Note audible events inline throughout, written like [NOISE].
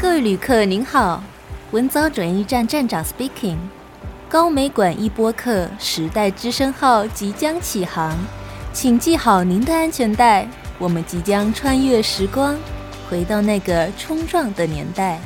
各位旅客您好，文藻转运站站长 speaking，高美馆一播客时代之声号即将起航，请系好您的安全带，我们即将穿越时光，回到那个冲撞的年代。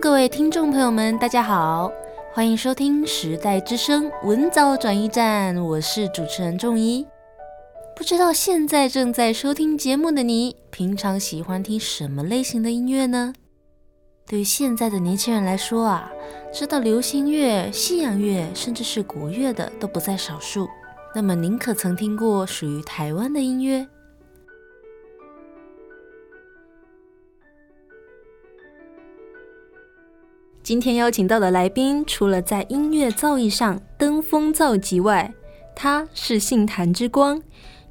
各位听众朋友们，大家好，欢迎收听《时代之声·文藻转译站》，我是主持人仲一。不知道现在正在收听节目的你，平常喜欢听什么类型的音乐呢？对于现在的年轻人来说啊，知道流行乐、西洋乐，甚至是国乐的都不在少数。那么您可曾听过属于台湾的音乐？今天邀请到的来宾，除了在音乐造诣上登峰造极外，他是杏坛之光，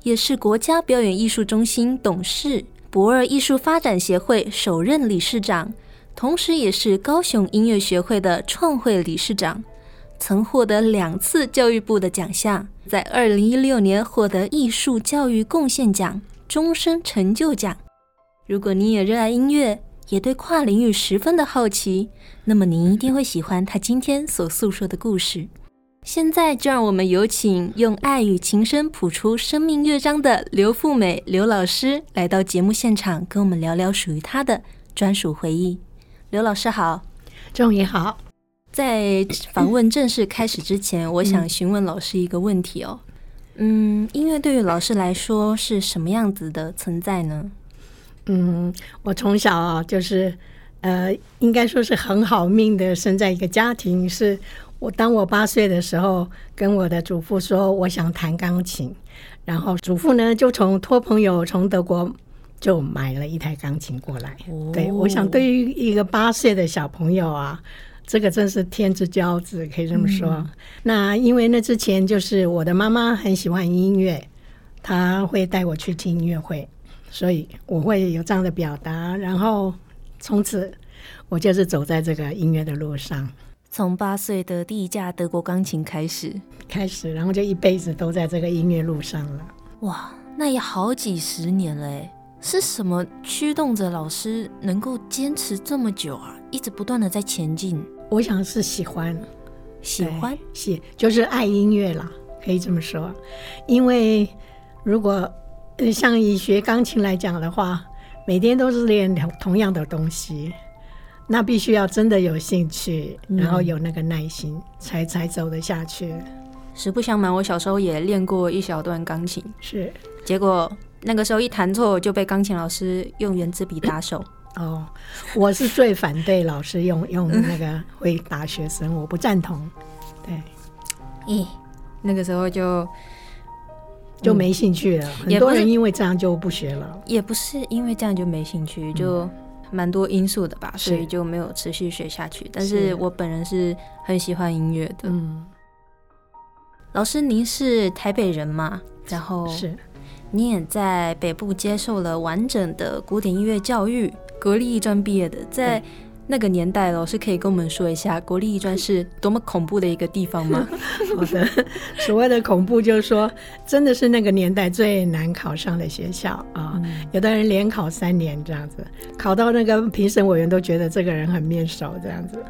也是国家表演艺术中心董事、驳二艺术发展协会首任理事长，同时也是高雄音乐学会的创会理事长，曾获得两次教育部的奖项，在二零一六年获得艺术教育贡献奖、终身成就奖。如果你也热爱音乐，也对跨领域十分的好奇，那么您一定会喜欢他今天所诉说的故事。现在就让我们有请用爱与琴声谱出生命乐章的刘富美刘老师来到节目现场，跟我们聊聊属于他的专属回忆。刘老师好，仲怡好。在访问正式开始之前，我想询问老师一个问题哦。嗯，音乐对于老师来说是什么样子的存在呢？嗯，我从小啊，就是，呃，应该说是很好命的，生在一个家庭。是我当我八岁的时候，跟我的祖父说我想弹钢琴，然后祖父呢就从托朋友从德国就买了一台钢琴过来。哦、对，我想对于一个八岁的小朋友啊，这个真是天之骄子，可以这么说。嗯、那因为那之前就是我的妈妈很喜欢音乐，她会带我去听音乐会。所以我会有这样的表达，然后从此我就是走在这个音乐的路上。从八岁的第一架德国钢琴开始，开始，然后就一辈子都在这个音乐路上了。哇，那也好几十年了诶，是什么驱动着老师能够坚持这么久啊？一直不断的在前进。我想是喜欢，喜欢，喜就是爱音乐啦，可以这么说。因为如果像以学钢琴来讲的话，每天都是练同样的东西，那必须要真的有兴趣，然后有那个耐心，嗯、才才走得下去。实不相瞒，我小时候也练过一小段钢琴，是，结果那个时候一弹错就被钢琴老师用圆珠笔打手。哦，我是最反对老师用 [LAUGHS] 用那个会打学生，我不赞同。对，咦，那个时候就。就没兴趣了，嗯、很多人因为这样就不学了。也不是因为这样就没兴趣，就蛮多因素的吧，嗯、所以就没有持续学下去。但是我本人是很喜欢音乐的。嗯，老师，您是台北人吗？然后是，你也在北部接受了完整的古典音乐教育，国立艺专毕业的，在。那个年代，老师可以跟我们说一下国立艺专是多么恐怖的一个地方吗？[LAUGHS] 好的，所谓的恐怖就是说，真的是那个年代最难考上的学校啊。嗯、有的人连考三年这样子，考到那个评审委员都觉得这个人很面熟这样子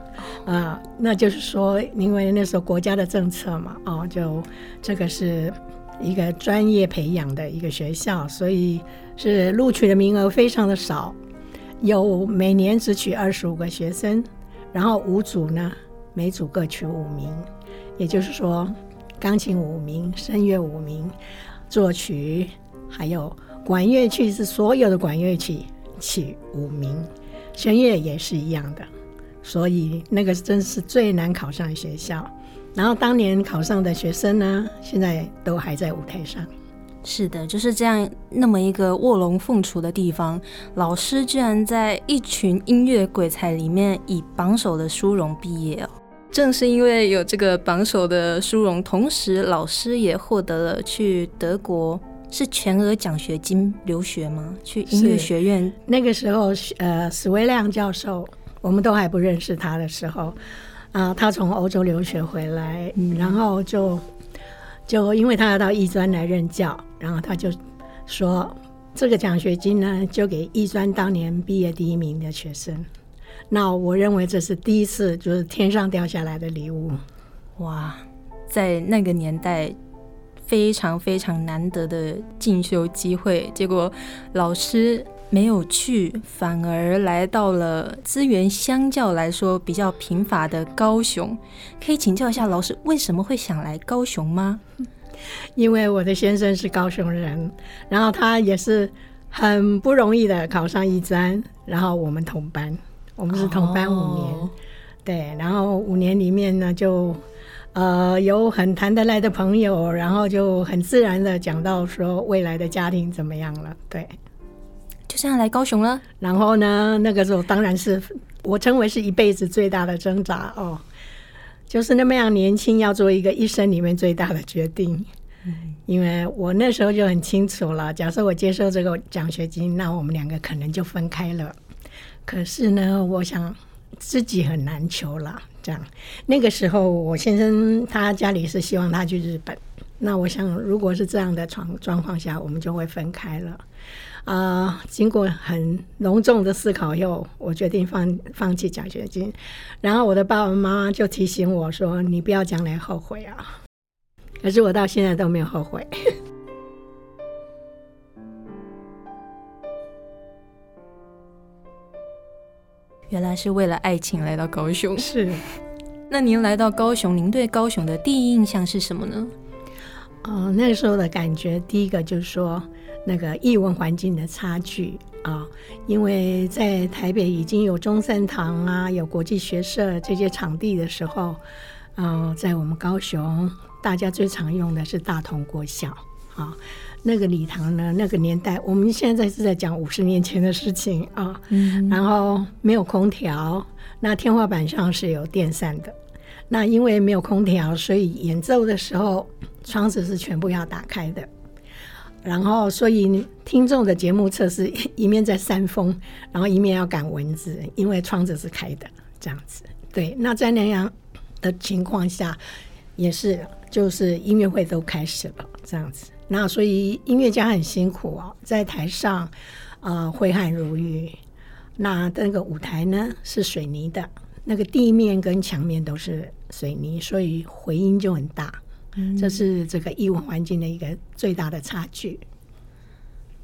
啊。那就是说，因为那时候国家的政策嘛，哦，就这个是一个专业培养的一个学校，所以是录取的名额非常的少。有每年只取二十五个学生，然后五组呢，每组各取五名，也就是说，钢琴五名，声乐五名，作曲还有管乐器是所有的管乐器取五名，弦乐也是一样的，所以那个真是最难考上学校。然后当年考上的学生呢，现在都还在舞台上。是的，就是这样，那么一个卧龙凤雏的地方，老师居然在一群音乐鬼才里面以榜首的殊荣毕业哦。正是因为有这个榜首的殊荣，同时老师也获得了去德国是全额奖学金留学吗？去音乐学院？那个时候，呃，史威亮教授，我们都还不认识他的时候，啊、呃，他从欧洲留学回来，嗯、然后就就因为他要到艺专来任教，然后他就说，这个奖学金呢，就给艺专当年毕业第一名的学生。那我认为这是第一次，就是天上掉下来的礼物。哇，在那个年代。非常非常难得的进修机会，结果老师没有去，反而来到了资源相较来说比较贫乏的高雄。可以请教一下老师，为什么会想来高雄吗？因为我的先生是高雄人，然后他也是很不容易的考上一专，然后我们同班，我们是同班五年，哦、对，然后五年里面呢就。呃，有很谈得来的朋友，然后就很自然的讲到说未来的家庭怎么样了，对，就这样来高雄了。然后呢，那个时候当然是我称为是一辈子最大的挣扎哦，就是那么样年轻要做一个一生里面最大的决定，因为我那时候就很清楚了，假设我接受这个奖学金，那我们两个可能就分开了。可是呢，我想自己很难求了。这样，那个时候我先生他家里是希望他去日本，那我想如果是这样的状状况下，我们就会分开了。啊、呃，经过很隆重的思考以后，我决定放放弃奖学金。然后我的爸爸妈妈就提醒我说：“你不要将来后悔啊！”可是我到现在都没有后悔。[LAUGHS] 原来是为了爱情来到高雄。是，那您来到高雄，您对高雄的第一印象是什么呢？呃，那个时候的感觉，第一个就是说那个译文环境的差距啊、呃，因为在台北已经有中山堂啊，有国际学社这些场地的时候，嗯、呃，在我们高雄，大家最常用的是大同国小啊。那个礼堂呢？那个年代，我们现在是在讲五十年前的事情啊。嗯，然后没有空调，那天花板上是有电扇的。那因为没有空调，所以演奏的时候窗子是全部要打开的。然后，所以听众的节目测试 [LAUGHS] 一面在扇风，然后一面要赶蚊子，因为窗子是开的，这样子。对，那在那样的情况下，也是就是音乐会都开始了，这样子。那所以音乐家很辛苦啊，在台上，呃，挥汗如雨。那那个舞台呢是水泥的，那个地面跟墙面都是水泥，所以回音就很大。嗯，这是这个艺文环境的一个最大的差距。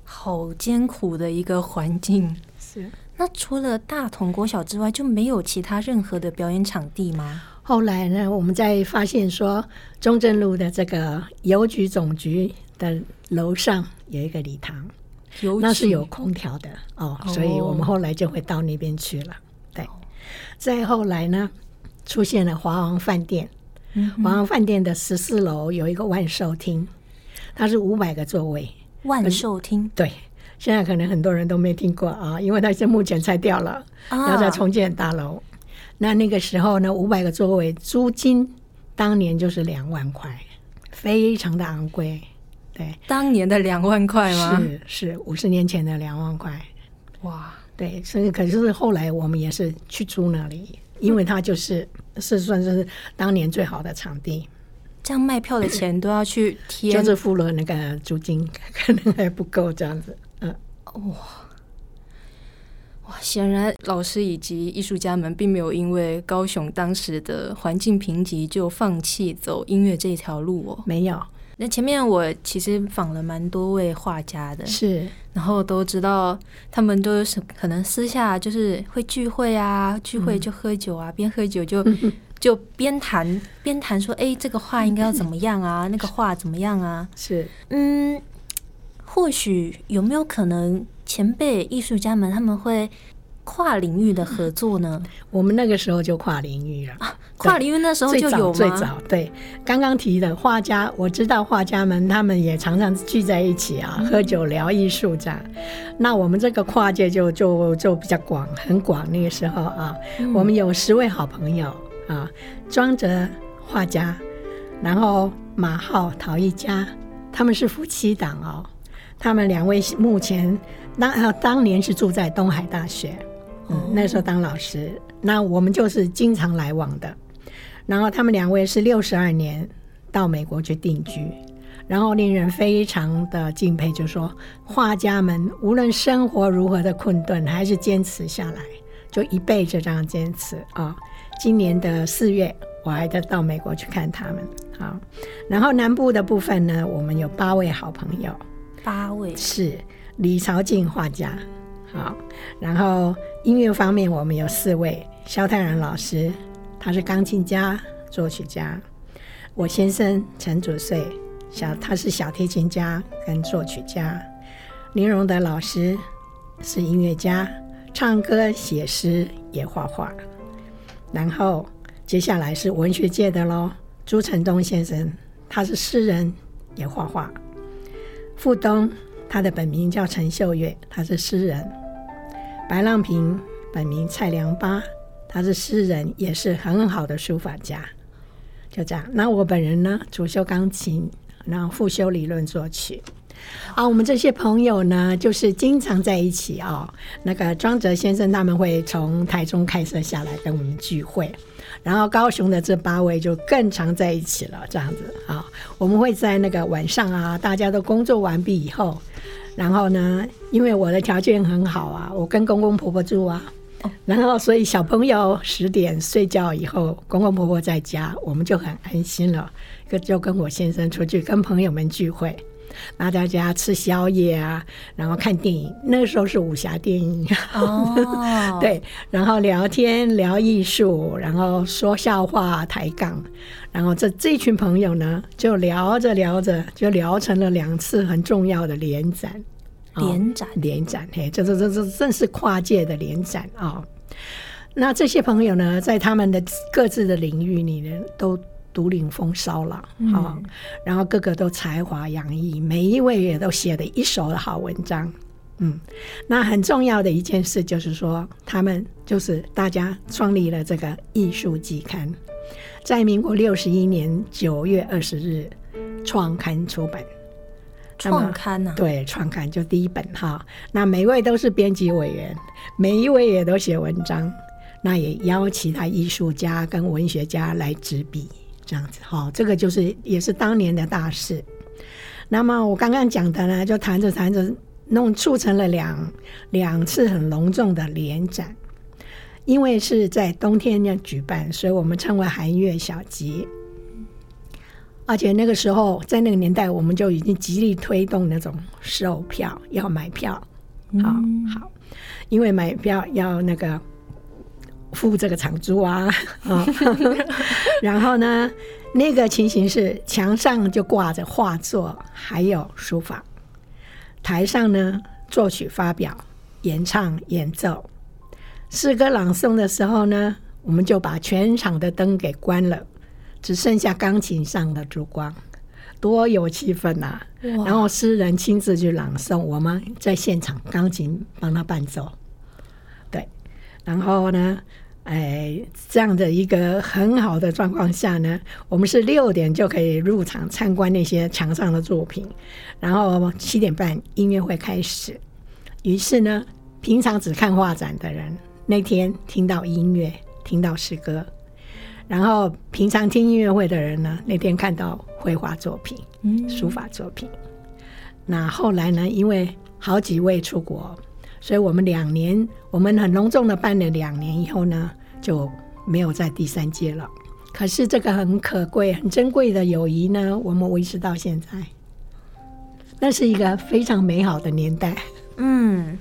好艰苦的一个环境。是。那除了大同国小之外，就没有其他任何的表演场地吗？后来呢，我们在发现说，中正路的这个邮局总局的楼上有一个礼堂，那是有空调的哦，哦，所以我们后来就会到那边去了。对，再后来呢，出现了华王饭店，嗯、华王饭店的十四楼有一个万寿厅，它是五百个座位。万寿厅，对，现在可能很多人都没听过啊，因为它是目前拆掉了，啊、要再重建大楼。那那个时候呢，五百个座位，租金当年就是两万块，非常的昂贵。对，当年的两万块吗？是是，五十年前的两万块。哇，对，所以可是后来我们也是去租那里，因为它就是、嗯、是算是当年最好的场地。这样卖票的钱都要去贴，就是付了那个租金，可能还不够这样子。嗯，哇。哇，显然老师以及艺术家们并没有因为高雄当时的环境贫瘠就放弃走音乐这条路哦。没有。那前面我其实访了蛮多位画家的，是，然后都知道他们都是可能私下就是会聚会啊，聚会就喝酒啊，边、嗯、喝酒就就边谈边谈说，哎，这个画应该要怎么样啊？[LAUGHS] 那个画怎么样啊？是，嗯，或许有没有可能？前辈艺术家们他们会跨领域的合作呢？我们那个时候就跨领域了。啊、跨领域那时候就有吗？最早，最早对，刚刚提的画家，我知道画家们他们也常常聚在一起啊，喝酒聊艺术这样。那我们这个跨界就就就比较广，很广。那个时候啊，嗯、我们有十位好朋友啊，庄哲画家，然后马浩陶艺家，他们是夫妻档哦。他们两位目前当呃当年是住在东海大学，嗯，那时候当老师，那我们就是经常来往的。然后他们两位是六十二年到美国去定居，然后令人非常的敬佩，就是说画家们无论生活如何的困顿，还是坚持下来，就一辈子这样坚持啊、哦。今年的四月，我还得到美国去看他们。好，然后南部的部分呢，我们有八位好朋友，八位是李朝静画家。好，然后音乐方面，我们有四位，肖泰然老师。他是钢琴家、作曲家。我先生陈祖岁，小他是小提琴家跟作曲家。林荣德老师是音乐家，唱歌、写诗也画画。然后接下来是文学界的喽，朱成东先生，他是诗人也画画。傅东，他的本名叫陈秀月，他是诗人。白浪平，本名蔡良八。他是诗人，也是很好的书法家，就这样。那我本人呢，主修钢琴，然后副修理论作曲。啊，我们这些朋友呢，就是经常在一起、哦。那个庄哲先生他们会从台中开车下来跟我们聚会，然后高雄的这八位就更常在一起了，这样子啊。我们会在那个晚上啊，大家都工作完毕以后，然后呢，因为我的条件很好啊，我跟公公婆婆住啊。然后，所以小朋友十点睡觉以后，公公婆婆在家，我们就很安心了。就跟我先生出去跟朋友们聚会，那大家吃宵夜啊，然后看电影。那个时候是武侠电影哦，[LAUGHS] 对，然后聊天聊艺术，然后说笑话抬杠，然后这这群朋友呢，就聊着聊着就聊成了两次很重要的联展。联展，联展，嘿，这这这这正是跨界的联展啊、哦！那这些朋友呢，在他们的各自的领域里呢，都独领风骚了啊！然后个个都才华洋溢，每一位也都写了一手的好文章。嗯，那很重要的一件事就是说，他们就是大家创立了这个艺术季刊，在民国六十一年九月二十日创刊出版。创刊呢、啊？对，创刊就第一本哈。那每位都是编辑委员，每一位也都写文章。那也邀其他艺术家跟文学家来执笔，这样子哈。这个就是也是当年的大事。那么我刚刚讲的呢，就谈着谈着弄促成了两两次很隆重的联展，因为是在冬天要举办，所以我们称为寒月小集。而且那个时候，在那个年代，我们就已经极力推动那种售票，要买票，好好，因为买票要那个付这个场租啊，啊 [LAUGHS] [LAUGHS] 然后呢，那个情形是墙上就挂着画作，还有书法，台上呢作曲发表、演唱、演奏，诗歌朗诵的时候呢，我们就把全场的灯给关了。只剩下钢琴上的烛光，多有气氛呐、啊！然后诗人亲自去朗诵，我们在现场钢琴帮他伴奏。对，然后呢，哎，这样的一个很好的状况下呢，我们是六点就可以入场参观那些墙上的作品，然后七点半音乐会开始。于是呢，平常只看画展的人，那天听到音乐，听到诗歌。然后平常听音乐会的人呢，那天看到绘画作品、嗯、书法作品。那后来呢，因为好几位出国，所以我们两年，我们很隆重的办了两年以后呢，就没有在第三届了。可是这个很可贵、很珍贵的友谊呢，我们维持到现在。那是一个非常美好的年代。嗯，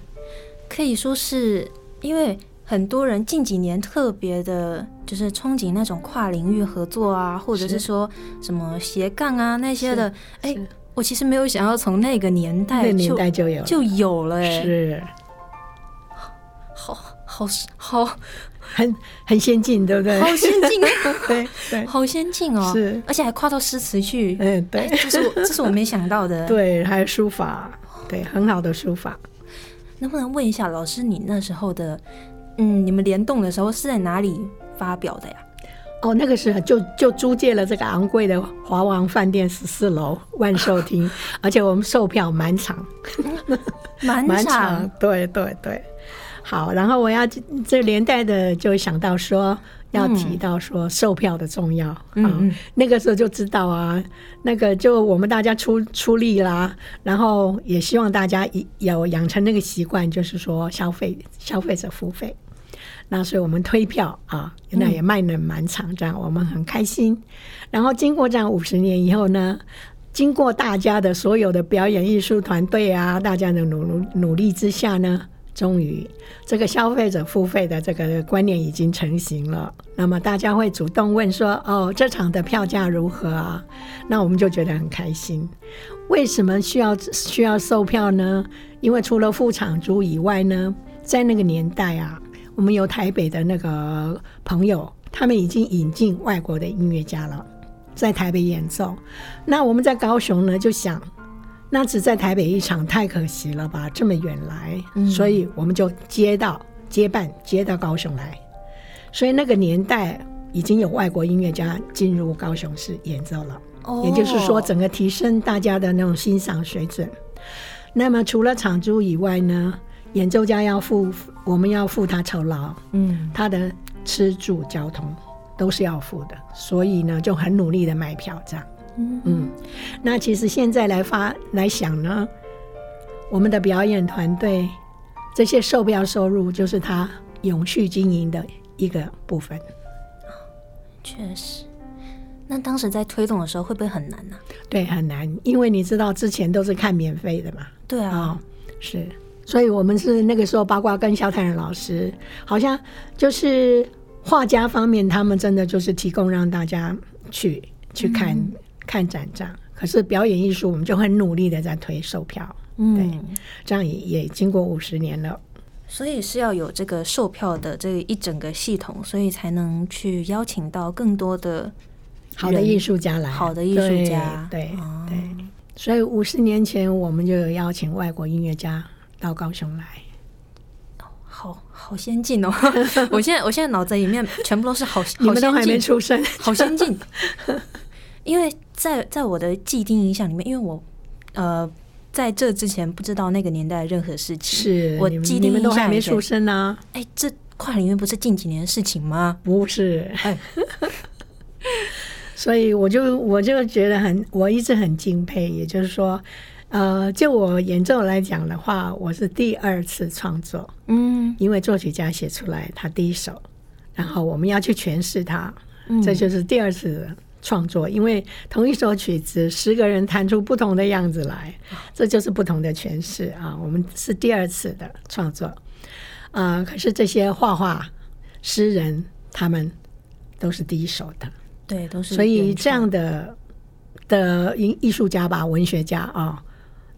可以说是因为。很多人近几年特别的，就是憧憬那种跨领域合作啊，或者是说什么斜杠啊那些的。哎，我其实没有想要从那个年代，那年代就有就有了，哎，是，好好好，很很先进，对不对？好先进，[LAUGHS] 对对，好先进哦，是，而且还跨到诗词去，嗯，对，这是我这是我没想到的，[LAUGHS] 对，还有书法，对，很好的书法。能不能问一下老师，你那时候的？嗯，你们联动的时候是在哪里发表的呀？哦，那个时候就就租借了这个昂贵的华王饭店十四楼万寿厅，[LAUGHS] 而且我们售票满场，满场，场，对对对。好，然后我要这连带的就想到说，要提到说售票的重要。嗯，嗯，那个时候就知道啊，那个就我们大家出出力啦，然后也希望大家有养成那个习惯，就是说消费消费者付费。那所以我们推票啊，那也卖了满场，这样我们很开心。然后经过这样五十年以后呢，经过大家的所有的表演艺术团队啊，大家的努努努力之下呢。终于，这个消费者付费的这个观念已经成型了。那么大家会主动问说：“哦，这场的票价如何啊？”那我们就觉得很开心。为什么需要需要售票呢？因为除了付场租以外呢，在那个年代啊，我们有台北的那个朋友，他们已经引进外国的音乐家了，在台北演奏。那我们在高雄呢，就想。那只在台北一场太可惜了吧？这么远来，嗯，所以我们就接到接办接到高雄来。所以那个年代已经有外国音乐家进入高雄市演奏了，哦，也就是说，整个提升大家的那种欣赏水准。那么除了场租以外呢，演奏家要付，我们要付他酬劳，嗯，他的吃住交通都是要付的，所以呢就很努力的卖票这样。嗯，那其实现在来发来想呢，我们的表演团队这些售票收入就是他永续经营的一个部分。确实，那当时在推动的时候会不会很难呢？对，很难，因为你知道之前都是看免费的嘛。对啊，哦，是，所以我们是那个时候八卦跟萧泰然老师，好像就是画家方面，他们真的就是提供让大家去去看。嗯看展这样，可是表演艺术我们就很努力的在推售票，嗯，对，这样也也经过五十年了，所以是要有这个售票的这一整个系统，所以才能去邀请到更多的好的艺术家来，好的艺术家，对对，对，所以五十年前我们就有邀请外国音乐家到高雄来，好好先进哦！[LAUGHS] 我现在我现在脑子里面全部都是好，[LAUGHS] 你们都还没出生，好先进。[LAUGHS] 因为在在我的既定印象里面，因为我呃在这之前不知道那个年代任何事情，是我既定们都还没出生呢。哎，这跨领域不是近几年的事情吗？不是，哎、所以我就我就觉得很，我一直很敬佩。也就是说，呃，就我演奏来讲的话，我是第二次创作，嗯，因为作曲家写出来他第一首，然后我们要去诠释它，嗯、这就是第二次。创作，因为同一首曲子，十个人弹出不同的样子来，这就是不同的诠释啊。我们是第二次的创作，啊、呃，可是这些画画诗人他们都是第一首的，对，都是。所以这样的的艺艺术家吧，文学家啊。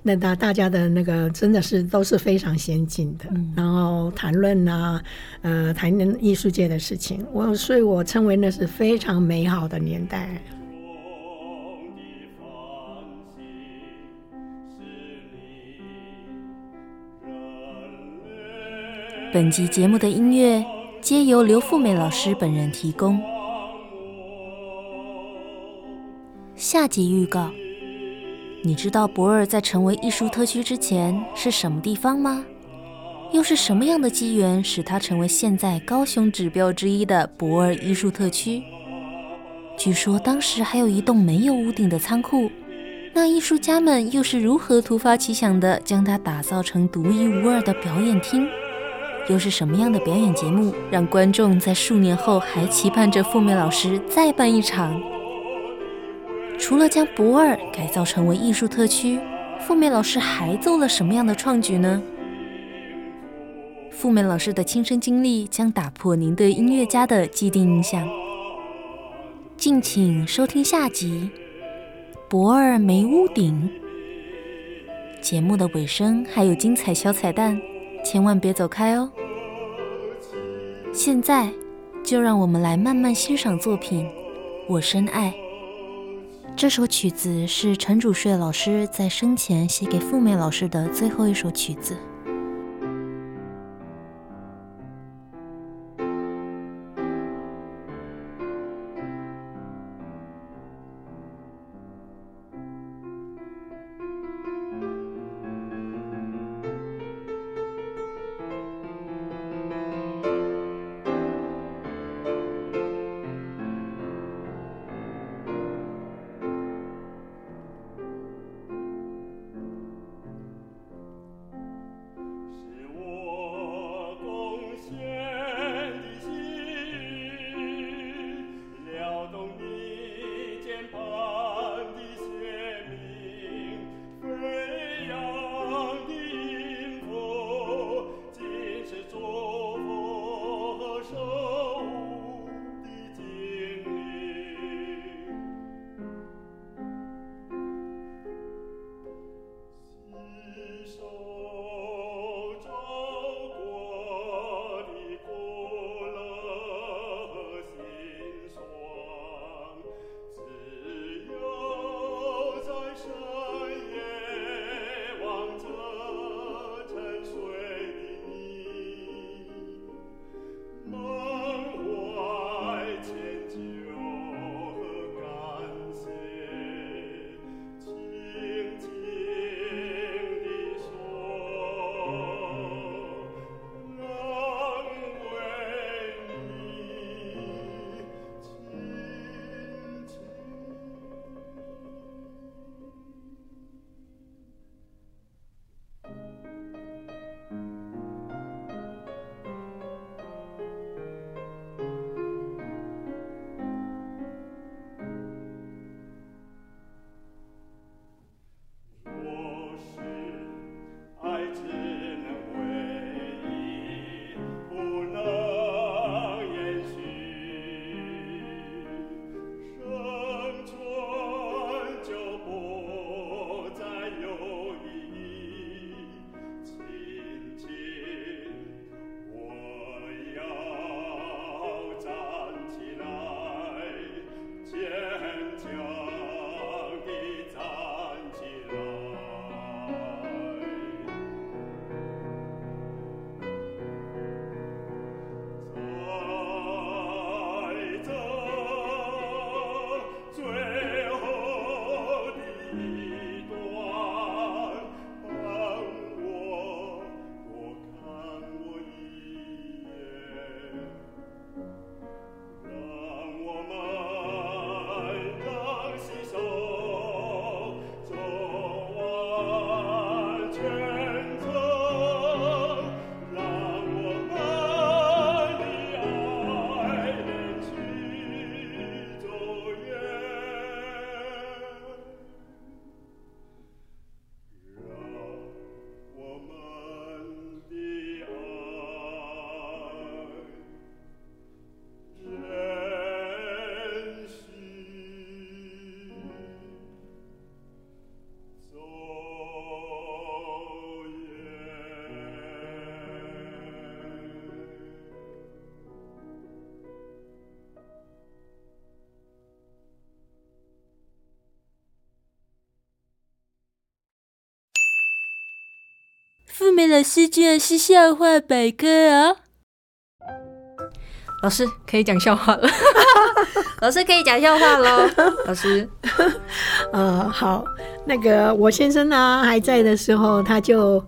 那大大家的那个真的是都是非常先进的，嗯、然后谈论啊，呃，谈论艺术界的事情，我所以，我称为那是非常美好的年代。本集节目的音乐皆由刘富美老师本人提供。下集预告。你知道博尔在成为艺术特区之前是什么地方吗？又是什么样的机缘使它成为现在高雄指标之一的博尔艺术特区？据说当时还有一栋没有屋顶的仓库，那艺术家们又是如何突发奇想的将它打造成独一无二的表演厅？又是什么样的表演节目让观众在数年后还期盼着富美老师再办一场？除了将驳二改造成为艺术特区，富美老师还做了什么样的创举呢？富美老师的亲身经历将打破您对音乐家的既定印象。敬请收听下集《驳二没屋顶》。节目的尾声还有精彩小彩蛋，千万别走开哦！现在就让我们来慢慢欣赏作品《我深爱》。这首曲子是陈主税老师在生前写给富美老师的最后一首曲子。美老师居然是笑话百科啊！老师可以讲笑话了，[LAUGHS] 老师可以讲笑话喽，[LAUGHS] 老师。呃，好，那个我先生呢还在的时候，他就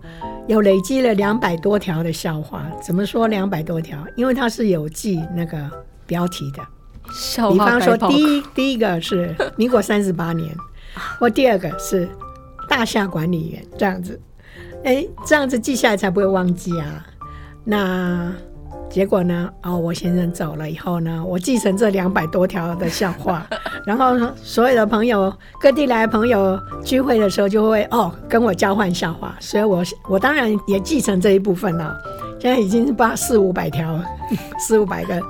有累积了两百多条的笑话。怎么说两百多条？因为他是有记那个标题的。笑话比方说，第一第一个是民国三十八年，[LAUGHS] 或第二个是大厦管理员这样子。哎，这样子记下来才不会忘记啊。那。结果呢？哦，我先生走了以后呢，我继承这两百多条的笑话，[LAUGHS] 然后所有的朋友，各地来的朋友聚会的时候就会哦跟我交换笑话，所以我我当然也继承这一部分了。现在已经是八四五百条，[LAUGHS] 四五百个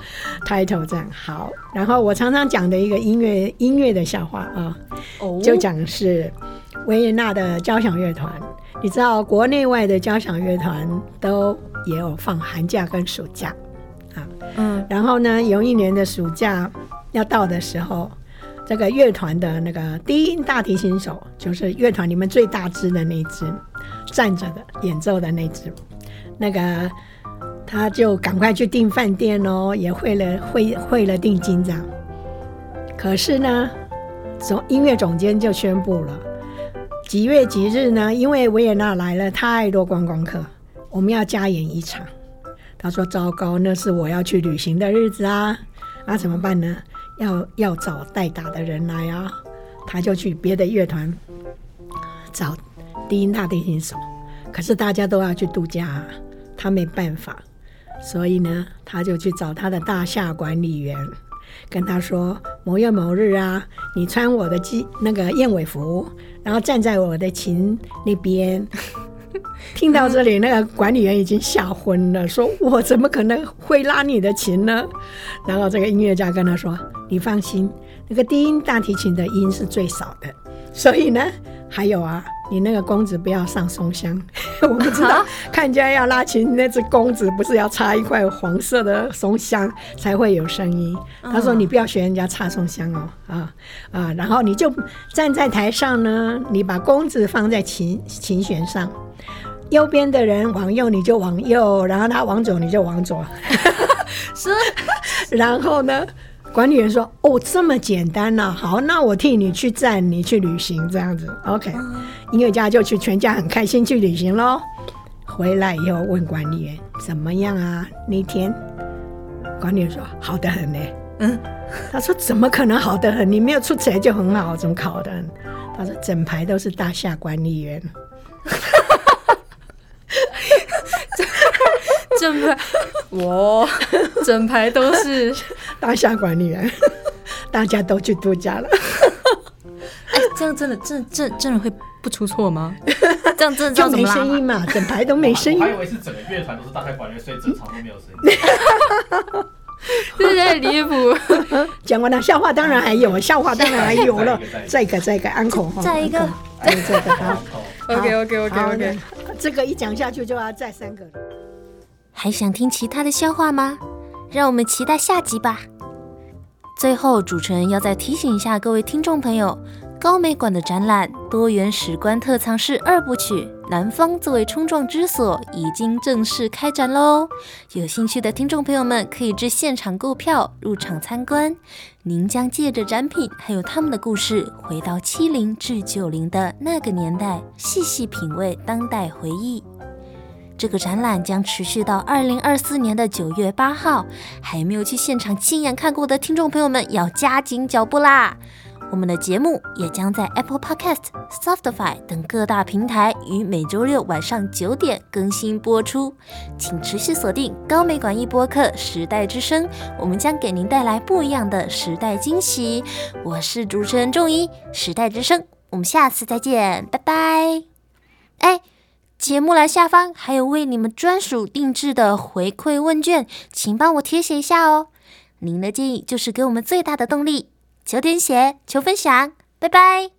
title 这样好。然后我常常讲的一个音乐音乐的笑话啊，哦，就讲是维也纳的交响乐团。你知道国内外的交响乐团都也有放寒假跟暑假，啊，嗯，然后呢，有一年的暑假要到的时候，这个乐团的那个低音大提琴手，就是乐团里面最大只的那只，站着的演奏的那只，那个他就赶快去订饭店哦，也汇了汇汇了定金这样。可是呢，总音乐总监就宣布了。几月几日呢？因为维也纳来了太多观光客，我们要加演一场。他说：“糟糕，那是我要去旅行的日子啊！那怎么办呢？要要找代打的人来啊！”他就去别的乐团找低音大提琴手，可是大家都要去度假，他没办法，所以呢，他就去找他的大厦管理员。跟他说某月某日啊，你穿我的鸡那个燕尾服，然后站在我的琴那边。[LAUGHS] 听到这里，那个管理员已经吓昏了，说我怎么可能会拉你的琴呢？然后这个音乐家跟他说：“你放心，那个低音大提琴的音是最少的，所以呢。”还有啊，你那个弓子不要上松香，[LAUGHS] 我不知道，看人家要拉琴，那只公子不是要插一块黄色的松香才会有声音。他说你不要学人家插松香哦，啊啊，然后你就站在台上呢，你把弓子放在琴琴弦上，右边的人往右你就往右，然后他往左你就往左，是，[LAUGHS] 然后呢？管理员说：“哦，这么简单呐、啊，好，那我替你去站，你去旅行这样子。OK，音乐家就去，全家很开心去旅行喽。回来以后问管理员怎么样啊？那天管理员说好的很呢。嗯，[LAUGHS] 他说怎么可能好的很？你没有出彩就很好，怎么考的很？他说整排都是大厦管理员。[LAUGHS] 整排我整排都是。[LAUGHS] ”大厦管理员，[LAUGHS] 大家都去度假了。[LAUGHS] 哎，这样真的，真真真的会不出错吗？这样真的就没声音嘛？整排都没声音。我还以为是整个乐团都是大厦管理员，所以整场都没有声音。这太离谱。讲完了笑话，当然还有笑话，当然还有了。再一个，再一个，安可哈。再一个，再一个，好。OK，OK，OK，OK。这个一讲下去就要再三个。还想听其他的笑话吗？让我们期待下集吧。最后，主持人要再提醒一下各位听众朋友，高美馆的展览《多元史观特藏室二部曲：南方作为冲撞之所》已经正式开展喽！有兴趣的听众朋友们可以至现场购票入场参观。您将借着展品还有他们的故事，回到七零至九零的那个年代，细细品味当代回忆。这个展览将持续到二零二四年的九月八号，还没有去现场亲眼看过的听众朋友们要加紧脚步啦！我们的节目也将在 Apple Podcast、Spotify 等各大平台于每周六晚上九点更新播出，请持续锁定高美馆一播客《时代之声》，我们将给您带来不一样的时代惊喜。我是主持人仲一，《时代之声》，我们下次再见，拜拜！哎。节目栏下方还有为你们专属定制的回馈问卷，请帮我填写一下哦。您的建议就是给我们最大的动力，求填写，求分享，拜拜。